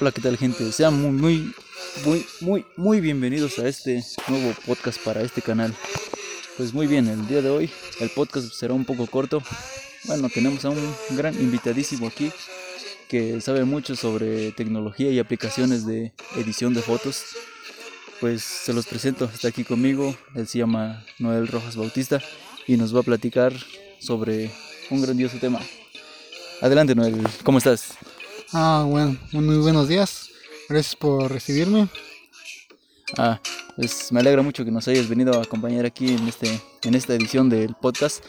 Hola, ¿qué tal gente? Sean muy, muy, muy, muy, muy bienvenidos a este nuevo podcast para este canal. Pues muy bien, el día de hoy el podcast será un poco corto. Bueno, tenemos a un gran invitadísimo aquí que sabe mucho sobre tecnología y aplicaciones de edición de fotos. Pues se los presento, está aquí conmigo, él se llama Noel Rojas Bautista y nos va a platicar sobre un grandioso tema. Adelante Noel, ¿cómo estás? Ah, bueno, muy buenos días. Gracias por recibirme. Ah, pues me alegra mucho que nos hayas venido a acompañar aquí en, este, en esta edición del podcast.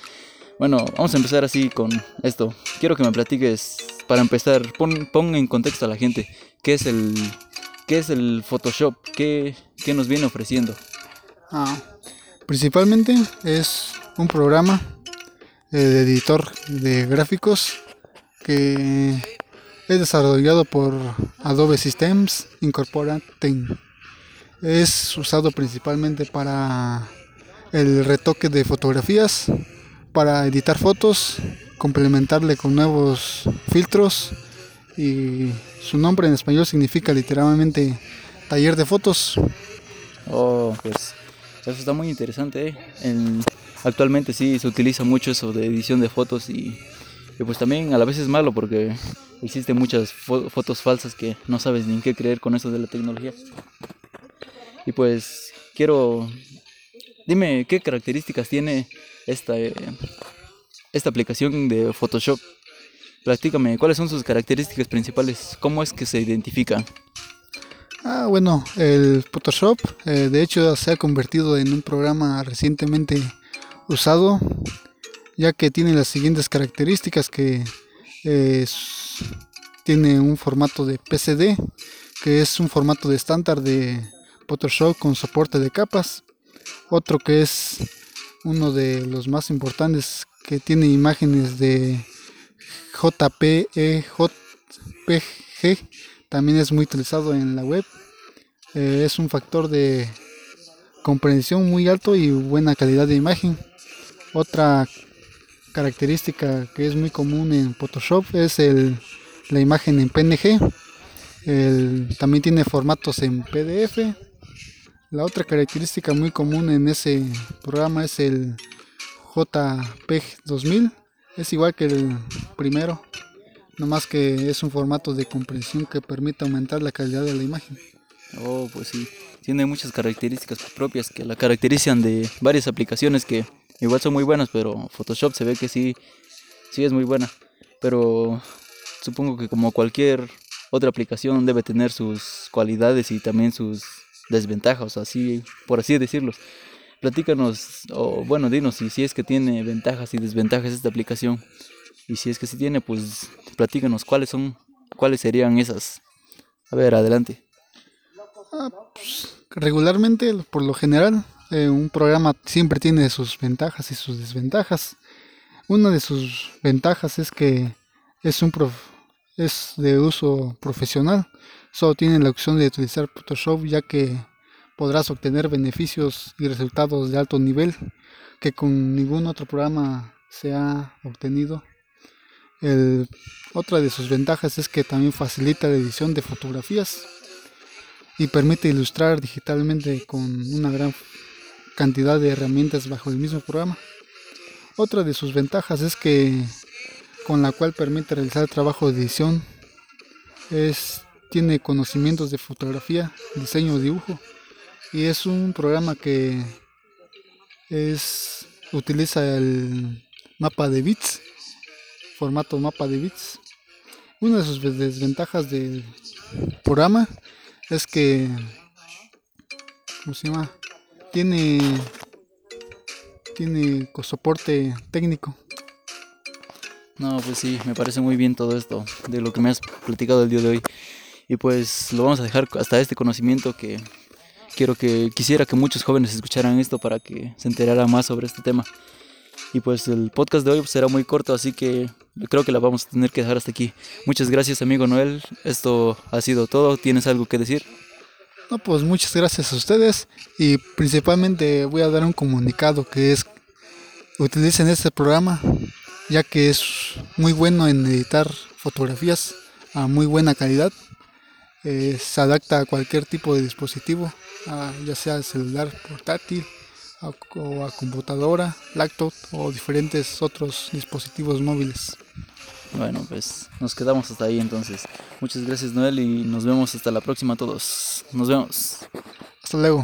Bueno, vamos a empezar así con esto. Quiero que me platiques, para empezar, pon, pon en contexto a la gente, ¿qué es el, qué es el Photoshop? ¿Qué, qué nos viene ofreciendo? Ah, principalmente es un programa eh, de editor de gráficos que es desarrollado por Adobe Systems Incorporated. Es usado principalmente para el retoque de fotografías, para editar fotos, complementarle con nuevos filtros y su nombre en español significa literalmente taller de fotos. Oh, pues eso está muy interesante. ¿eh? actualmente sí se utiliza mucho eso de edición de fotos y, y pues también a la vez es malo porque existen muchas fotos falsas que no sabes ni en qué creer con eso de la tecnología. Y pues quiero, dime qué características tiene esta, eh, esta aplicación de Photoshop. Platícame, ¿cuáles son sus características principales? ¿Cómo es que se identifica? Ah, bueno, el Photoshop eh, de hecho se ha convertido en un programa recientemente usado, ya que tiene las siguientes características que tiene un formato de PCD, que es un formato de estándar de Photoshop con soporte de capas. Otro que es uno de los más importantes que tiene imágenes de JPEG, también es muy utilizado en la web. Eh, es un factor de comprensión muy alto y buena calidad de imagen. Otra característica que es muy común en Photoshop es el, la imagen en PNG. también tiene formatos en PDF. La otra característica muy común en ese programa es el JPEG 2000. Es igual que el primero, no más que es un formato de compresión que permite aumentar la calidad de la imagen. Oh, pues sí, tiene muchas características propias que la caracterizan de varias aplicaciones que Igual son muy buenas, pero Photoshop se ve que sí, sí es muy buena. Pero supongo que como cualquier otra aplicación debe tener sus cualidades y también sus desventajas, así, por así decirlo. Platícanos, o bueno, dinos si, si es que tiene ventajas y desventajas esta aplicación. Y si es que sí tiene, pues platícanos cuáles son, cuáles serían esas. A ver, adelante. Ah, pues, regularmente, por lo general, eh, un programa siempre tiene sus ventajas y sus desventajas. Una de sus ventajas es que es un es de uso profesional. Solo tiene la opción de utilizar Photoshop ya que podrás obtener beneficios y resultados de alto nivel que con ningún otro programa se ha obtenido. otra de sus ventajas es que también facilita la edición de fotografías y permite ilustrar digitalmente con una gran cantidad de herramientas bajo el mismo programa. Otra de sus ventajas es que con la cual permite realizar trabajo de edición es tiene conocimientos de fotografía, diseño, dibujo y es un programa que es utiliza el mapa de bits, formato mapa de bits. Una de sus desventajas del programa es que ¿cómo se llama? tiene tiene soporte técnico. No, pues sí, me parece muy bien todo esto de lo que me has platicado el día de hoy. Y pues lo vamos a dejar hasta este conocimiento que quiero que quisiera que muchos jóvenes escucharan esto para que se enteraran más sobre este tema. Y pues el podcast de hoy será muy corto, así que creo que la vamos a tener que dejar hasta aquí. Muchas gracias, amigo Noel. Esto ha sido todo. ¿Tienes algo que decir? No, pues muchas gracias a ustedes y principalmente voy a dar un comunicado que es utilicen este programa ya que es muy bueno en editar fotografías a muy buena calidad. Eh, se adapta a cualquier tipo de dispositivo, ya sea celular portátil o a computadora, laptop o diferentes otros dispositivos móviles. Bueno, pues nos quedamos hasta ahí entonces. Muchas gracias Noel y nos vemos hasta la próxima a todos. Nos vemos. Hasta luego.